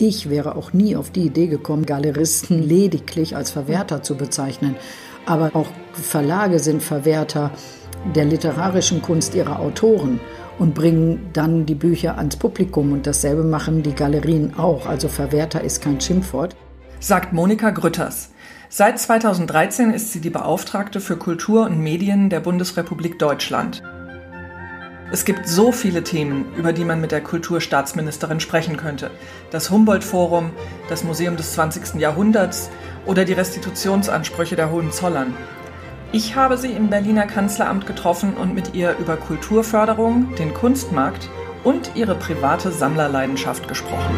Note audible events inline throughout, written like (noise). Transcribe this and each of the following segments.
Ich wäre auch nie auf die Idee gekommen, Galeristen lediglich als Verwerter zu bezeichnen. Aber auch Verlage sind Verwerter der literarischen Kunst ihrer Autoren und bringen dann die Bücher ans Publikum. Und dasselbe machen die Galerien auch. Also Verwerter ist kein Schimpfwort. Sagt Monika Grütters. Seit 2013 ist sie die Beauftragte für Kultur und Medien der Bundesrepublik Deutschland. Es gibt so viele Themen, über die man mit der Kulturstaatsministerin sprechen könnte. Das Humboldt-Forum, das Museum des 20. Jahrhunderts oder die Restitutionsansprüche der Hohenzollern. Ich habe sie im Berliner Kanzleramt getroffen und mit ihr über Kulturförderung, den Kunstmarkt und ihre private Sammlerleidenschaft gesprochen.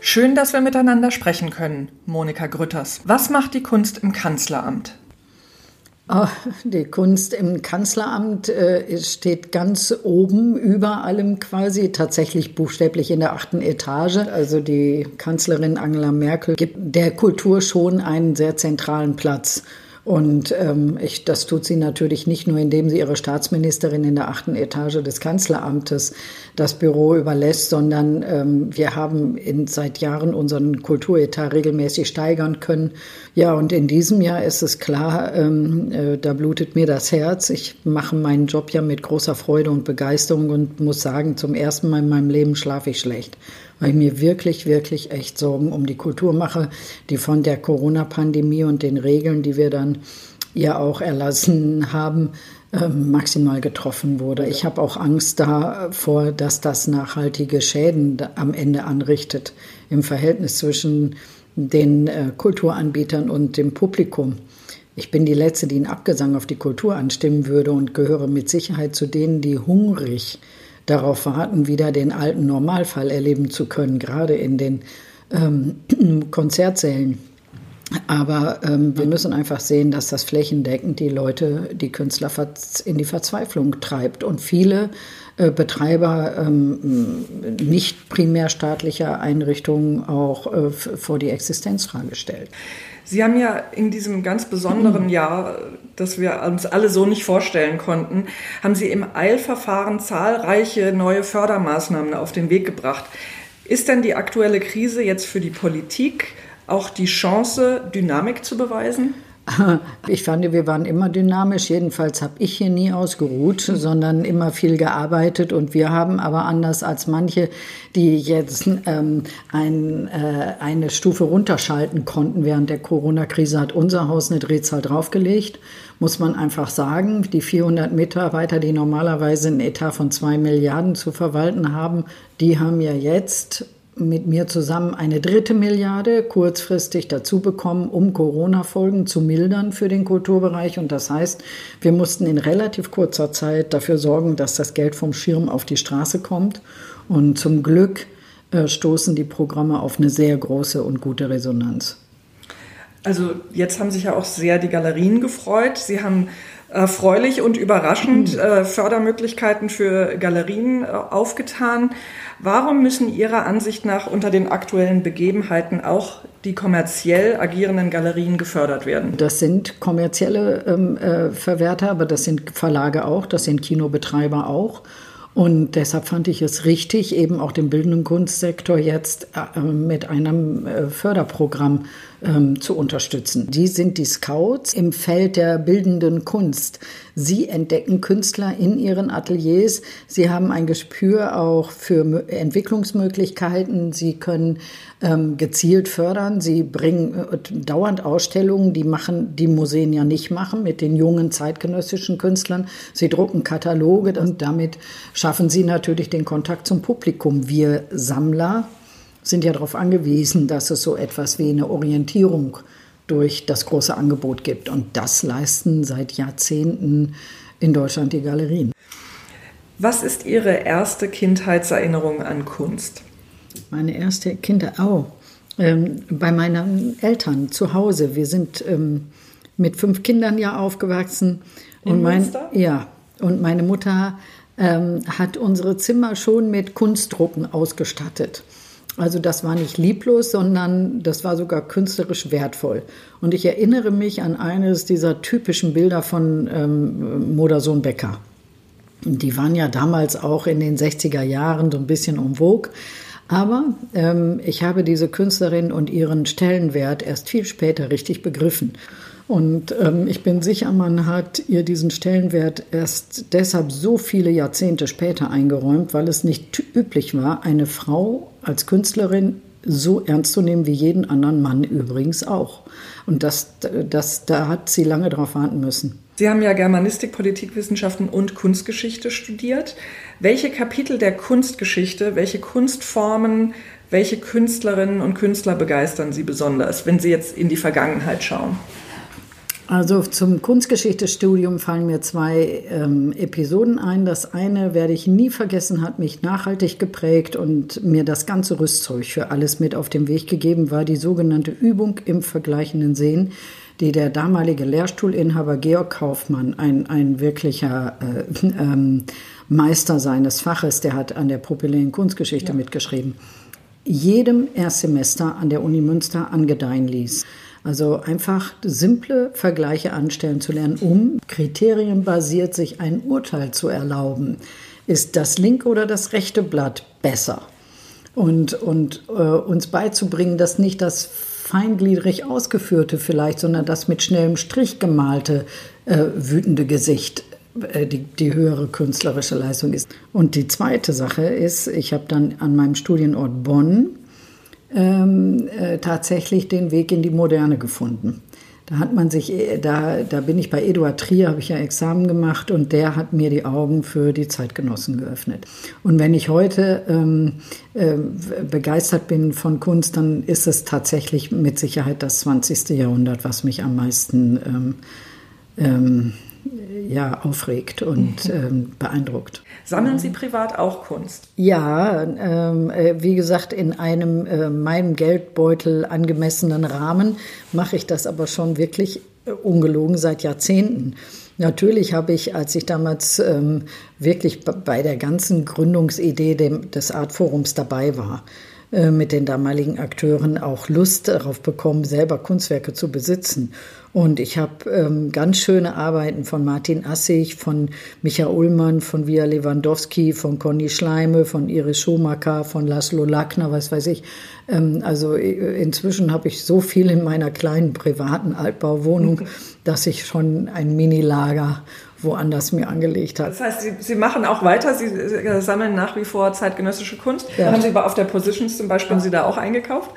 Schön, dass wir miteinander sprechen können, Monika Grütters. Was macht die Kunst im Kanzleramt? Oh, die Kunst im Kanzleramt äh, steht ganz oben über allem quasi, tatsächlich buchstäblich in der achten Etage. Also die Kanzlerin Angela Merkel gibt der Kultur schon einen sehr zentralen Platz. Und ähm, ich, das tut sie natürlich nicht nur, indem sie ihre Staatsministerin in der achten Etage des Kanzleramtes das Büro überlässt, sondern ähm, wir haben in, seit Jahren unseren Kulturetat regelmäßig steigern können. Ja, und in diesem Jahr ist es klar, ähm, äh, da blutet mir das Herz. Ich mache meinen Job ja mit großer Freude und Begeisterung und muss sagen, zum ersten Mal in meinem Leben schlafe ich schlecht weil ich mir wirklich, wirklich echt Sorgen um die Kultur mache, die von der Corona-Pandemie und den Regeln, die wir dann ja auch erlassen haben, ähm, maximal getroffen wurde. Ich habe auch Angst davor, dass das nachhaltige Schäden am Ende anrichtet im Verhältnis zwischen den äh, Kulturanbietern und dem Publikum. Ich bin die Letzte, die einen Abgesang auf die Kultur anstimmen würde und gehöre mit Sicherheit zu denen, die hungrig darauf warten, wieder den alten Normalfall erleben zu können, gerade in den ähm, (clears throat) Konzertsälen. Aber ähm, wir müssen einfach sehen, dass das flächendeckend die Leute, die Künstler in die Verzweiflung treibt. Und viele äh, Betreiber ähm, nicht primär staatlicher Einrichtungen auch äh, vor die Existenzfrage stellt. Sie haben ja in diesem ganz besonderen (clears throat) Jahr, das wir uns alle so nicht vorstellen konnten, haben Sie im Eilverfahren zahlreiche neue Fördermaßnahmen auf den Weg gebracht. Ist denn die aktuelle Krise jetzt für die Politik auch die Chance, Dynamik zu beweisen? (laughs) Ich fand, wir waren immer dynamisch. Jedenfalls habe ich hier nie ausgeruht, sondern immer viel gearbeitet. Und wir haben aber anders als manche, die jetzt ähm, ein, äh, eine Stufe runterschalten konnten während der Corona-Krise, hat unser Haus eine Drehzahl draufgelegt. Muss man einfach sagen, die 400 Mitarbeiter, die normalerweise einen Etat von zwei Milliarden zu verwalten haben, die haben ja jetzt mit mir zusammen eine dritte Milliarde kurzfristig dazu bekommen, um Corona-Folgen zu mildern für den Kulturbereich. Und das heißt, wir mussten in relativ kurzer Zeit dafür sorgen, dass das Geld vom Schirm auf die Straße kommt. Und zum Glück äh, stoßen die Programme auf eine sehr große und gute Resonanz. Also jetzt haben sich ja auch sehr die Galerien gefreut. Sie haben erfreulich und überraschend mhm. äh, Fördermöglichkeiten für Galerien äh, aufgetan. Warum müssen Ihrer Ansicht nach unter den aktuellen Begebenheiten auch die kommerziell agierenden Galerien gefördert werden? Das sind kommerzielle ähm, äh, Verwerter, aber das sind Verlage auch, das sind Kinobetreiber auch. Und deshalb fand ich es richtig, eben auch den bildenden Kunstsektor jetzt äh, mit einem äh, Förderprogramm ähm, zu unterstützen. Die sind die Scouts im Feld der bildenden Kunst. Sie entdecken Künstler in ihren Ateliers. Sie haben ein Gespür auch für Entwicklungsmöglichkeiten. Sie können ähm, gezielt fördern. Sie bringen äh, dauernd Ausstellungen, die machen, die Museen ja nicht machen, mit den jungen zeitgenössischen Künstlern. Sie drucken Kataloge und damit schaffen sie natürlich den Kontakt zum Publikum. Wir Sammler sind ja darauf angewiesen, dass es so etwas wie eine Orientierung durch das große Angebot gibt. Und das leisten seit Jahrzehnten in Deutschland die Galerien. Was ist Ihre erste Kindheitserinnerung an Kunst? Meine erste Kinder, oh, ähm, bei meinen Eltern zu Hause. Wir sind ähm, mit fünf Kindern ja aufgewachsen. In und mein, Münster? Ja, und meine Mutter ähm, hat unsere Zimmer schon mit Kunstdrucken ausgestattet. Also das war nicht lieblos, sondern das war sogar künstlerisch wertvoll. Und ich erinnere mich an eines dieser typischen Bilder von ähm, Modersohn Becker. Die waren ja damals auch in den 60er Jahren so ein bisschen um vogue. Aber ähm, ich habe diese Künstlerin und ihren Stellenwert erst viel später richtig begriffen. Und ähm, ich bin sicher, man hat ihr diesen Stellenwert erst deshalb so viele Jahrzehnte später eingeräumt, weil es nicht üblich war, eine Frau als Künstlerin so ernst zu nehmen wie jeden anderen Mann übrigens auch. Und das, das, da hat sie lange darauf warten müssen. Sie haben ja Germanistik, Politikwissenschaften und Kunstgeschichte studiert. Welche Kapitel der Kunstgeschichte, welche Kunstformen, welche Künstlerinnen und Künstler begeistern Sie besonders, wenn Sie jetzt in die Vergangenheit schauen? Also zum Kunstgeschichtestudium fallen mir zwei ähm, Episoden ein. Das eine werde ich nie vergessen, hat mich nachhaltig geprägt und mir das ganze Rüstzeug für alles mit auf den Weg gegeben, war die sogenannte Übung im vergleichenden Sehen, die der damalige Lehrstuhlinhaber Georg Kaufmann, ein, ein wirklicher äh, ähm, Meister seines Faches, der hat an der Propyläen Kunstgeschichte ja. mitgeschrieben, jedem Erstsemester an der Uni Münster angedeihen ließ. Also einfach simple Vergleiche anstellen zu lernen, um kriterienbasiert sich ein Urteil zu erlauben. Ist das linke oder das rechte Blatt besser? Und, und äh, uns beizubringen, dass nicht das feingliedrig ausgeführte vielleicht, sondern das mit schnellem Strich gemalte äh, wütende Gesicht äh, die, die höhere künstlerische Leistung ist. Und die zweite Sache ist, ich habe dann an meinem Studienort Bonn ähm, äh, tatsächlich den Weg in die Moderne gefunden. Da hat man sich, äh, da, da bin ich bei Eduard Trier, habe ich ja Examen gemacht und der hat mir die Augen für die Zeitgenossen geöffnet. Und wenn ich heute ähm, äh, begeistert bin von Kunst, dann ist es tatsächlich mit Sicherheit das 20. Jahrhundert, was mich am meisten ähm, ähm, ja, aufregt und mhm. ähm, beeindruckt. Sammeln Sie privat auch Kunst? Ja, ähm, äh, wie gesagt, in einem äh, meinem Geldbeutel angemessenen Rahmen mache ich das aber schon wirklich äh, ungelogen seit Jahrzehnten. Natürlich habe ich, als ich damals ähm, wirklich bei der ganzen Gründungsidee dem, des Artforums dabei war, mit den damaligen Akteuren auch Lust darauf bekommen, selber Kunstwerke zu besitzen. Und ich habe ähm, ganz schöne Arbeiten von Martin Assig, von Micha Ullmann, von Via Lewandowski, von Conny Schleime, von Iris Schumacher, von Laszlo Lackner, was weiß ich. Ähm, also äh, inzwischen habe ich so viel in meiner kleinen privaten Altbauwohnung, dass ich schon ein Mini-Lager woanders mir angelegt habe. Das heißt, Sie, Sie machen auch weiter, Sie sammeln nach wie vor zeitgenössische Kunst. Ja. Haben Sie auf der Positions zum Beispiel, haben Sie da auch eingekauft?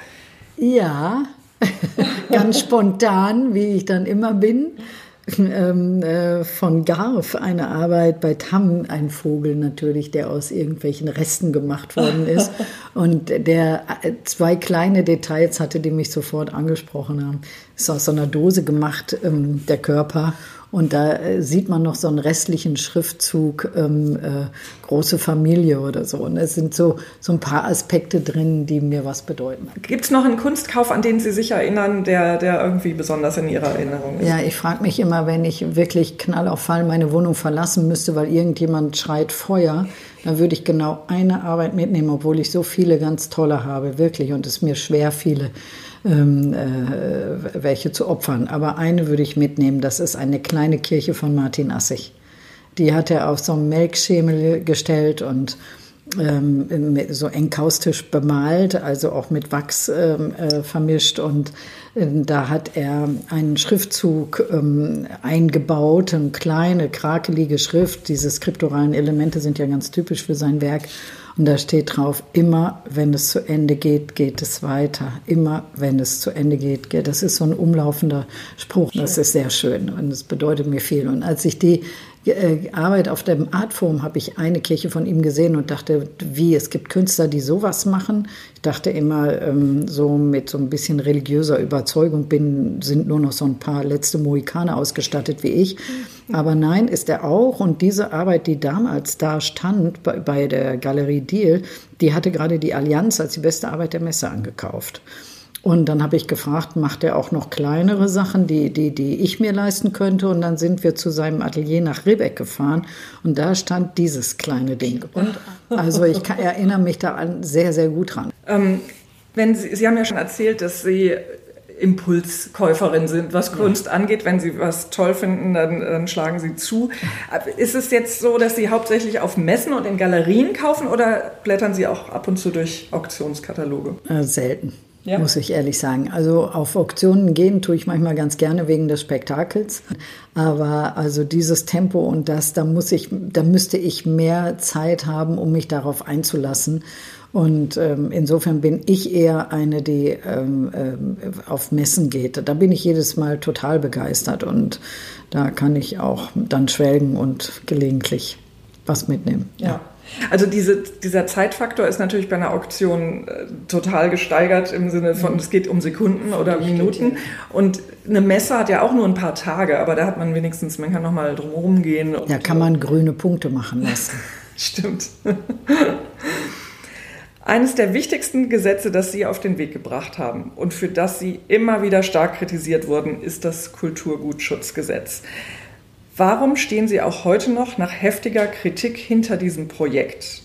Ja, (laughs) ganz spontan, wie ich dann immer bin. Ähm, äh, von Garf eine Arbeit bei Tam, ein Vogel natürlich, der aus irgendwelchen Resten gemacht worden ist (laughs) und der äh, zwei kleine Details hatte, die mich sofort angesprochen haben. Ist aus so einer Dose gemacht, ähm, der Körper und da äh, sieht man noch so einen restlichen Schriftzug, ähm, äh, große Familie oder so. Und es sind so, so ein paar Aspekte drin, die mir was bedeuten. Gibt es noch einen Kunstkauf, an den Sie sich erinnern, der, der irgendwie besonders in Ihrer Erinnerung ist? Ja, ich frage mich immer, wenn ich wirklich knall auf Fall meine Wohnung verlassen müsste, weil irgendjemand schreit Feuer, dann würde ich genau eine Arbeit mitnehmen, obwohl ich so viele ganz tolle habe, wirklich. Und es mir schwer viele ähm, äh, welche zu opfern. Aber eine würde ich mitnehmen, das ist eine kleine Kirche von Martin Assig. Die hat er auf so einen Melkschemel gestellt und ähm, so enkaustisch bemalt, also auch mit Wachs ähm, äh, vermischt. Und äh, da hat er einen Schriftzug ähm, eingebaut, eine kleine, krakelige Schrift. Diese skripturalen Elemente sind ja ganz typisch für sein Werk. Und da steht drauf, immer wenn es zu Ende geht, geht es weiter. Immer wenn es zu Ende geht, geht. Das ist so ein umlaufender Spruch. Das ist sehr schön und das bedeutet mir viel. Und als ich die äh, Arbeit auf dem Artforum habe ich eine Kirche von ihm gesehen und dachte, wie, es gibt Künstler, die sowas machen. Ich dachte immer, ähm, so mit so ein bisschen religiöser Überzeugung bin, sind nur noch so ein paar letzte Mohikaner ausgestattet wie ich. Aber nein, ist er auch. Und diese Arbeit, die damals da stand bei, bei der Galerie Deal, die hatte gerade die Allianz als die beste Arbeit der Messe angekauft. Und dann habe ich gefragt, macht er auch noch kleinere Sachen, die, die, die ich mir leisten könnte? Und dann sind wir zu seinem Atelier nach Ribbeck gefahren und da stand dieses kleine Ding. Und also ich kann, erinnere mich da an sehr, sehr gut dran. Ähm, wenn Sie, Sie haben ja schon erzählt, dass Sie Impulskäuferin sind, was Kunst angeht. Wenn Sie was toll finden, dann, dann, schlagen Sie zu. Ist es jetzt so, dass Sie hauptsächlich auf Messen und in Galerien kaufen oder blättern Sie auch ab und zu durch Auktionskataloge? Äh, selten. Ja. muss ich ehrlich sagen. Also auf Auktionen gehen tue ich manchmal ganz gerne wegen des Spektakels, aber also dieses Tempo und das, da muss ich, da müsste ich mehr Zeit haben, um mich darauf einzulassen. Und ähm, insofern bin ich eher eine, die ähm, äh, auf Messen geht. Da bin ich jedes Mal total begeistert und da kann ich auch dann schwelgen und gelegentlich was mitnehmen. ja. ja. Also diese, dieser Zeitfaktor ist natürlich bei einer Auktion äh, total gesteigert im Sinne von, es geht um Sekunden oder Minuten. Und eine Messe hat ja auch nur ein paar Tage, aber da hat man wenigstens, man kann nochmal drumherum gehen. Ja, kann man grüne Punkte machen lassen. (laughs) Stimmt. Eines der wichtigsten Gesetze, das Sie auf den Weg gebracht haben und für das Sie immer wieder stark kritisiert wurden, ist das Kulturgutschutzgesetz. Warum stehen Sie auch heute noch nach heftiger Kritik hinter diesem Projekt?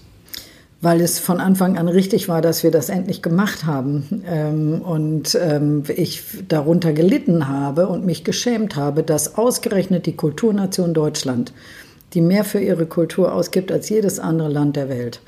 Weil es von Anfang an richtig war, dass wir das endlich gemacht haben ähm, und ähm, ich darunter gelitten habe und mich geschämt habe, dass ausgerechnet die Kulturnation Deutschland, die mehr für ihre Kultur ausgibt als jedes andere Land der Welt,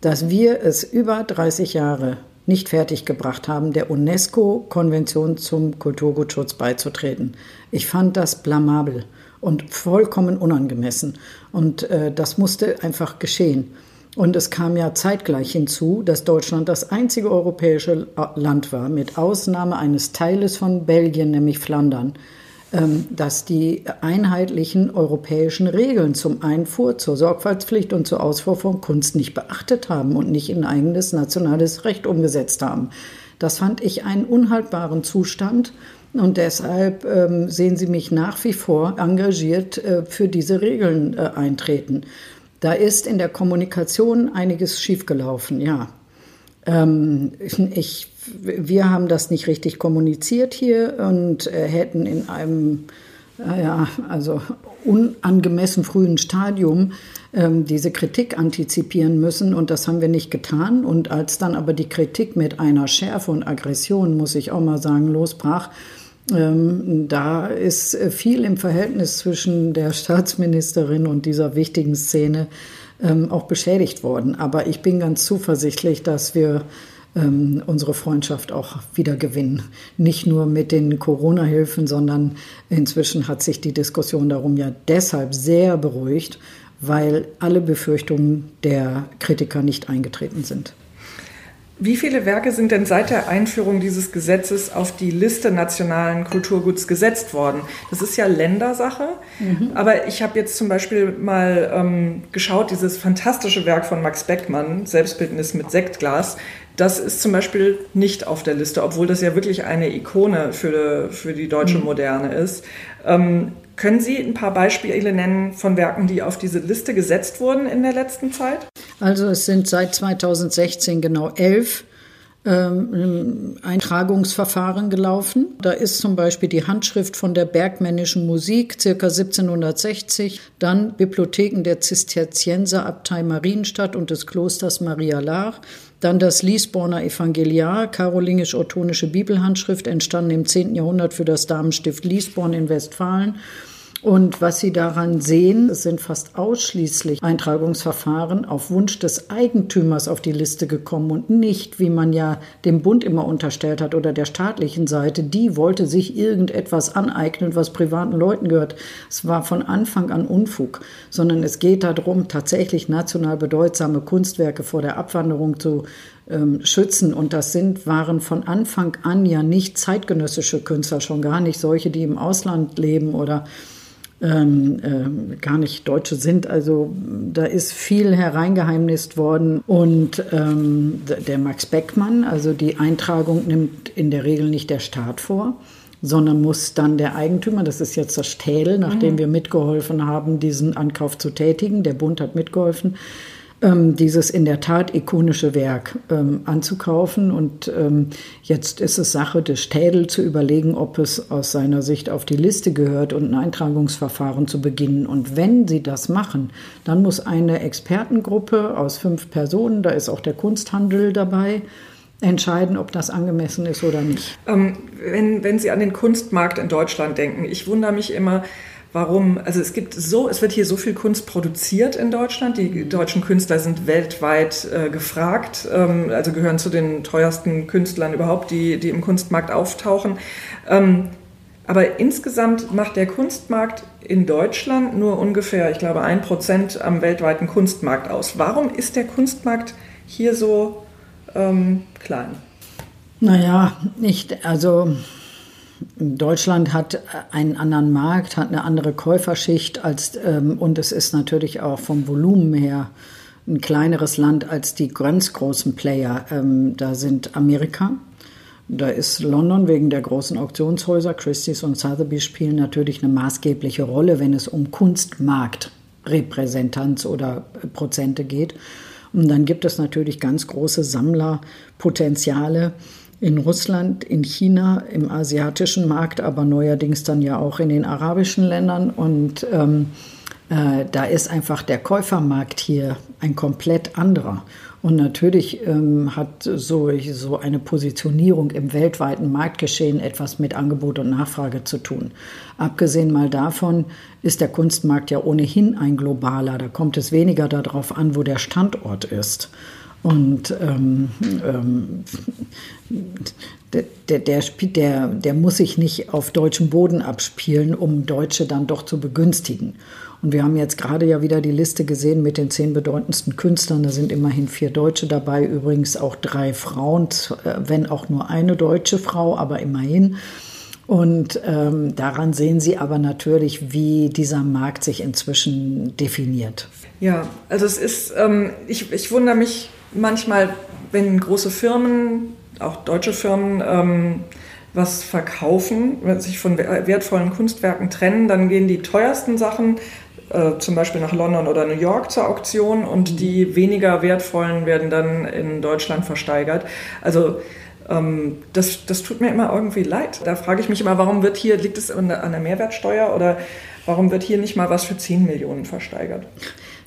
dass wir es über 30 Jahre nicht fertiggebracht haben, der UNESCO-Konvention zum Kulturgutschutz beizutreten. Ich fand das blamabel und vollkommen unangemessen. Und äh, das musste einfach geschehen. Und es kam ja zeitgleich hinzu, dass Deutschland das einzige europäische Land war, mit Ausnahme eines Teiles von Belgien, nämlich Flandern, dass die einheitlichen europäischen Regeln zum Einfuhr, zur Sorgfaltspflicht und zur Ausfuhr von Kunst nicht beachtet haben und nicht in eigenes nationales Recht umgesetzt haben. Das fand ich einen unhaltbaren Zustand. Und deshalb ähm, sehen Sie mich nach wie vor engagiert äh, für diese Regeln äh, eintreten. Da ist in der Kommunikation einiges schiefgelaufen, ja. Ähm, ich, wir haben das nicht richtig kommuniziert hier und äh, hätten in einem ja, also unangemessen frühen Stadium ähm, diese Kritik antizipieren müssen und das haben wir nicht getan. Und als dann aber die Kritik mit einer Schärfe und Aggression, muss ich auch mal sagen, losbrach, ähm, da ist viel im Verhältnis zwischen der Staatsministerin und dieser wichtigen Szene ähm, auch beschädigt worden. Aber ich bin ganz zuversichtlich, dass wir ähm, unsere Freundschaft auch wieder gewinnen. Nicht nur mit den Corona-Hilfen, sondern inzwischen hat sich die Diskussion darum ja deshalb sehr beruhigt, weil alle Befürchtungen der Kritiker nicht eingetreten sind. Wie viele Werke sind denn seit der Einführung dieses Gesetzes auf die Liste nationalen Kulturguts gesetzt worden? Das ist ja Ländersache, mhm. aber ich habe jetzt zum Beispiel mal ähm, geschaut, dieses fantastische Werk von Max Beckmann, Selbstbildnis mit Sektglas, das ist zum Beispiel nicht auf der Liste, obwohl das ja wirklich eine Ikone für, für die deutsche mhm. Moderne ist. Ähm, können Sie ein paar Beispiele nennen von Werken, die auf diese Liste gesetzt wurden in der letzten Zeit? Also es sind seit 2016 genau elf ähm, Eintragungsverfahren gelaufen. Da ist zum Beispiel die Handschrift von der bergmännischen Musik, circa 1760, dann Bibliotheken der Zisterzienserabtei Marienstadt und des Klosters Maria Laach, dann das Liesborner Evangeliar, karolingisch-ottonische Bibelhandschrift, entstanden im 10. Jahrhundert für das Damenstift Liesborn in Westfalen und was Sie daran sehen, es sind fast ausschließlich Eintragungsverfahren auf Wunsch des Eigentümers auf die Liste gekommen und nicht, wie man ja dem Bund immer unterstellt hat oder der staatlichen Seite, die wollte sich irgendetwas aneignen, was privaten Leuten gehört. Es war von Anfang an Unfug, sondern es geht darum, tatsächlich national bedeutsame Kunstwerke vor der Abwanderung zu ähm, schützen. Und das sind, waren von Anfang an ja nicht zeitgenössische Künstler, schon gar nicht solche, die im Ausland leben oder ähm, äh, gar nicht Deutsche sind. Also da ist viel hereingeheimnist worden. Und ähm, der Max Beckmann, also die Eintragung nimmt in der Regel nicht der Staat vor, sondern muss dann der Eigentümer, das ist jetzt das Städel, nachdem mhm. wir mitgeholfen haben, diesen Ankauf zu tätigen, der Bund hat mitgeholfen, ähm, dieses in der Tat ikonische Werk ähm, anzukaufen. Und ähm, jetzt ist es Sache des Städel zu überlegen, ob es aus seiner Sicht auf die Liste gehört und ein Eintragungsverfahren zu beginnen. Und wenn sie das machen, dann muss eine Expertengruppe aus fünf Personen, da ist auch der Kunsthandel dabei, entscheiden, ob das angemessen ist oder nicht. Ähm, wenn, wenn Sie an den Kunstmarkt in Deutschland denken, ich wundere mich immer, warum, also es gibt so, es wird hier so viel Kunst produziert in Deutschland. Die deutschen Künstler sind weltweit äh, gefragt, ähm, also gehören zu den teuersten Künstlern überhaupt, die, die im Kunstmarkt auftauchen. Ähm, aber insgesamt macht der Kunstmarkt in Deutschland nur ungefähr, ich glaube, ein Prozent am weltweiten Kunstmarkt aus. Warum ist der Kunstmarkt hier so ähm, klein? Naja, nicht, also Deutschland hat einen anderen Markt, hat eine andere Käuferschicht als, ähm, und es ist natürlich auch vom Volumen her ein kleineres Land als die ganz großen Player. Ähm, da sind Amerika, da ist London wegen der großen Auktionshäuser, Christie's und Sotheby's spielen natürlich eine maßgebliche Rolle, wenn es um Kunstmarktrepräsentanz oder Prozente geht. Und dann gibt es natürlich ganz große Sammlerpotenziale in Russland, in China, im asiatischen Markt, aber neuerdings dann ja auch in den arabischen Ländern. Und ähm, äh, da ist einfach der Käufermarkt hier ein komplett anderer. Und natürlich ähm, hat so, so eine Positionierung im weltweiten Marktgeschehen etwas mit Angebot und Nachfrage zu tun. Abgesehen mal davon ist der Kunstmarkt ja ohnehin ein globaler. Da kommt es weniger darauf an, wo der Standort ist. Und ähm, ähm, der, der, der, der muss sich nicht auf deutschem Boden abspielen, um Deutsche dann doch zu begünstigen. Und wir haben jetzt gerade ja wieder die Liste gesehen mit den zehn bedeutendsten Künstlern. Da sind immerhin vier Deutsche dabei, übrigens auch drei Frauen, äh, wenn auch nur eine deutsche Frau, aber immerhin. Und ähm, daran sehen Sie aber natürlich, wie dieser Markt sich inzwischen definiert. Ja, also es ist, ähm, ich, ich wundere mich manchmal, wenn große Firmen, auch deutsche Firmen, ähm, was verkaufen, sich von wertvollen Kunstwerken trennen, dann gehen die teuersten Sachen äh, zum Beispiel nach London oder New York zur Auktion und mhm. die weniger wertvollen werden dann in Deutschland versteigert. Also ähm, das, das tut mir immer irgendwie leid. Da frage ich mich immer, warum wird hier, liegt es an der, an der Mehrwertsteuer oder warum wird hier nicht mal was für 10 Millionen versteigert?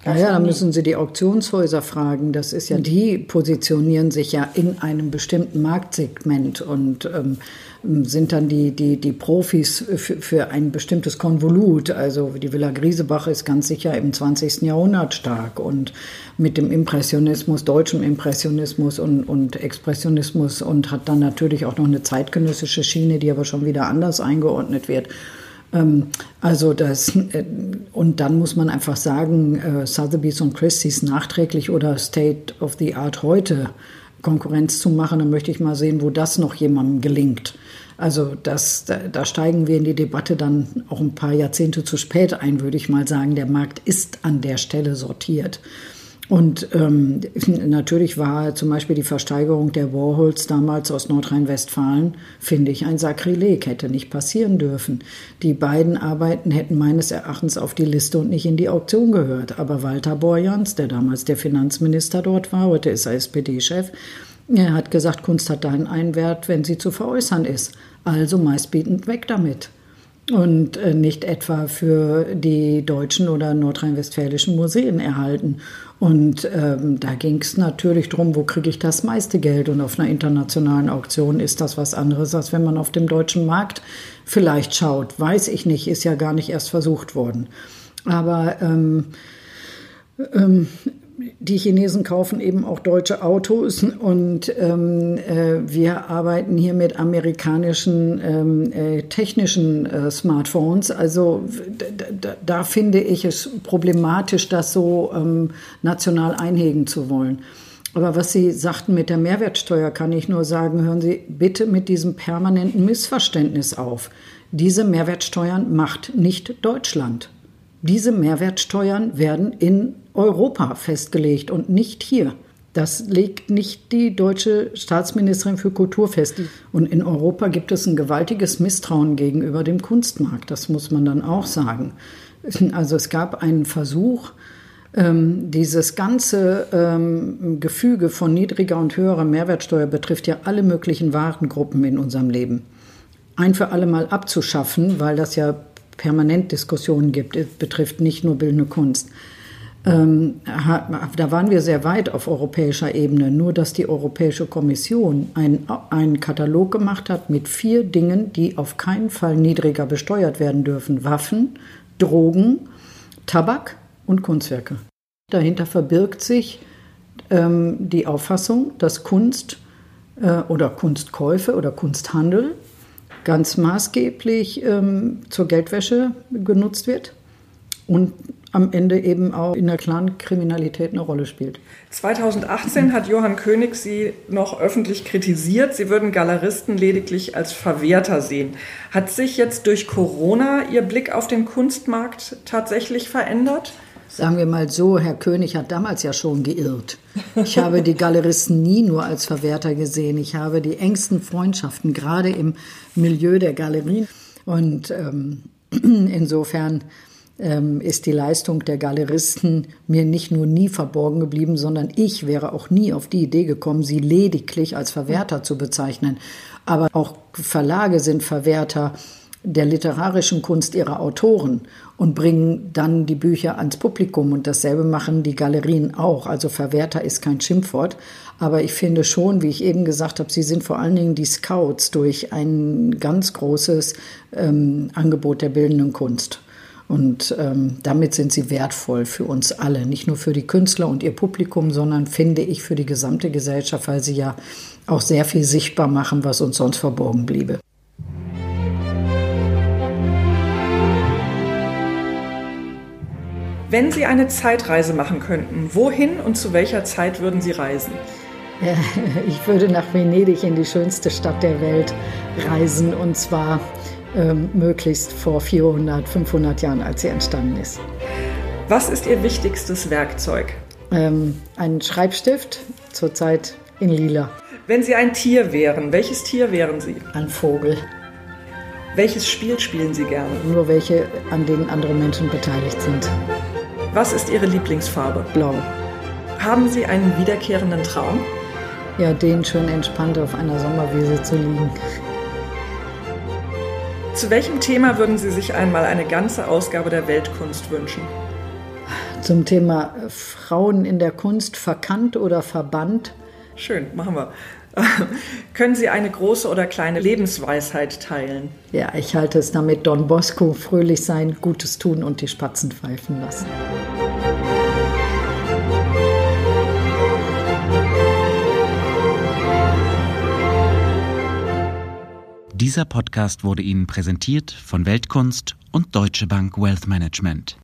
Naja, da müssen Sie die Auktionshäuser fragen. Das ist ja, mhm. die positionieren sich ja in einem bestimmten Marktsegment und ähm, sind dann die, die, die Profis für, für ein bestimmtes Konvolut. Also die Villa Griesebach ist ganz sicher im 20. Jahrhundert stark und mit dem Impressionismus, deutschem Impressionismus und, und Expressionismus und hat dann natürlich auch noch eine zeitgenössische Schiene, die aber schon wieder anders eingeordnet wird. Ähm, also das, äh, und dann muss man einfach sagen, äh, Sotheby's und Christie's nachträglich oder State of the Art heute Konkurrenz zu machen, dann möchte ich mal sehen, wo das noch jemandem gelingt. Also das, da, da, steigen wir in die Debatte dann auch ein paar Jahrzehnte zu spät ein, würde ich mal sagen. Der Markt ist an der Stelle sortiert. Und ähm, natürlich war zum Beispiel die Versteigerung der Warhols damals aus Nordrhein-Westfalen, finde ich, ein Sakrileg, hätte nicht passieren dürfen. Die beiden Arbeiten hätten meines Erachtens auf die Liste und nicht in die Auktion gehört. Aber Walter Borjans, der damals der Finanzminister dort war, heute ist er SPD-Chef, er hat gesagt, Kunst hat dann einen Wert, wenn sie zu veräußern ist. Also meistbietend weg damit und äh, nicht etwa für die deutschen oder nordrhein-westfälischen Museen erhalten. Und ähm, da ging es natürlich darum, wo kriege ich das meiste Geld. Und auf einer internationalen Auktion ist das was anderes, als wenn man auf dem deutschen Markt vielleicht schaut. Weiß ich nicht, ist ja gar nicht erst versucht worden. Aber ähm, ähm, die Chinesen kaufen eben auch deutsche Autos und ähm, äh, wir arbeiten hier mit amerikanischen ähm, äh, technischen äh, Smartphones. Also da, finde ich es problematisch, das so ähm, national einhegen zu wollen. Aber was Sie sagten mit der Mehrwertsteuer, kann ich nur sagen, hören Sie bitte mit diesem permanenten Missverständnis auf. Diese Mehrwertsteuern macht nicht Deutschland. Diese Mehrwertsteuern werden in Europa festgelegt und nicht hier. Das legt nicht die deutsche Staatsministerin für Kultur fest. Und in Europa gibt es ein gewaltiges Misstrauen gegenüber dem Kunstmarkt. Das muss man dann auch sagen. Also es gab einen Versuch, ähm, dieses ganze ähm, Gefüge von niedriger und höherer Mehrwertsteuer betrifft ja alle möglichen Warengruppen in unserem Leben. Ein für alle Mal abzuschaffen, weil das ja permanent Diskussionen gibt. Es betrifft nicht nur bildende Kunst. Ähm, da waren wir sehr weit auf europäischer Ebene, nur dass die Europäische Kommission einen, einen Katalog gemacht hat mit vier Dingen, die auf keinen Fall niedriger besteuert werden dürfen. Waffen, Drogen, Tabak und Kunstwerke. Dahinter verbirgt sich ähm, die Auffassung, dass Kunst äh, oder Kunstkäufe oder Kunsthandel ganz maßgeblich ähm, zur Geldwäsche genutzt wird und am Ende eben auch in der Clan-Kriminalität eine Rolle spielt. 2018 hat Johann König Sie noch öffentlich kritisiert, Sie würden Galeristen lediglich als Verwerter sehen. Hat sich jetzt durch Corona Ihr Blick auf den Kunstmarkt tatsächlich verändert? Sagen wir mal so, Herr König hat damals ja schon geirrt. Ich habe die Galeristen nie nur als Verwerter gesehen. Ich habe die engsten Freundschaften, gerade im Milieu der Galerien. Und ähm, (clears throat) insofern ähm, ist die Leistung der Galeristen mir nicht nur nie verborgen geblieben, sondern ich wäre auch nie auf die Idee gekommen, sie lediglich als Verwerter zu bezeichnen. Aber auch Verlage sind Verwerter der literarischen Kunst ihrer Autoren und bringen dann die Bücher ans Publikum. Und dasselbe machen die Galerien auch. Also Verwerter ist kein Schimpfwort. Aber ich finde schon, wie ich eben gesagt habe, sie sind vor allen Dingen die Scouts durch ein ganz großes ähm, Angebot der bildenden Kunst. Und ähm, damit sind sie wertvoll für uns alle, nicht nur für die Künstler und ihr Publikum, sondern finde ich für die gesamte Gesellschaft, weil sie ja auch sehr viel sichtbar machen, was uns sonst verborgen bliebe. Wenn Sie eine Zeitreise machen könnten, wohin und zu welcher Zeit würden Sie reisen? (laughs) Ich würde nach Venedig in die schönste Stadt der Welt reisen und zwar ähm, möglichst vor 400, 500 Jahren, als sie entstanden ist. Was ist Ihr wichtigstes Werkzeug? Ähm, ein Schreibstift, zurzeit in lila. Wenn Sie ein Tier wären, welches Tier wären Sie? Ein Vogel. Welches Spiel spielen Sie gerne? Nur welche, an denen andere Menschen beteiligt sind. Was ist Ihre Lieblingsfarbe? Blau. Haben Sie einen wiederkehrenden Traum? Ja, den schön entspannt auf einer Sommerwiese zu liegen. Zu welchem Thema würden Sie sich einmal eine ganze Ausgabe der Weltkunst wünschen? Zum Thema Frauen in der Kunst verkannt oder verbannt. Schön, machen wir. (laughs) Können Sie eine große oder kleine Lebensweisheit teilen? Ja, ich halte es damit Don Bosco, fröhlich sein, Gutes tun und die Spatzen pfeifen lassen. Dieser Podcast wurde Ihnen präsentiert von Weltkunst und Deutsche Bank Wealth Management.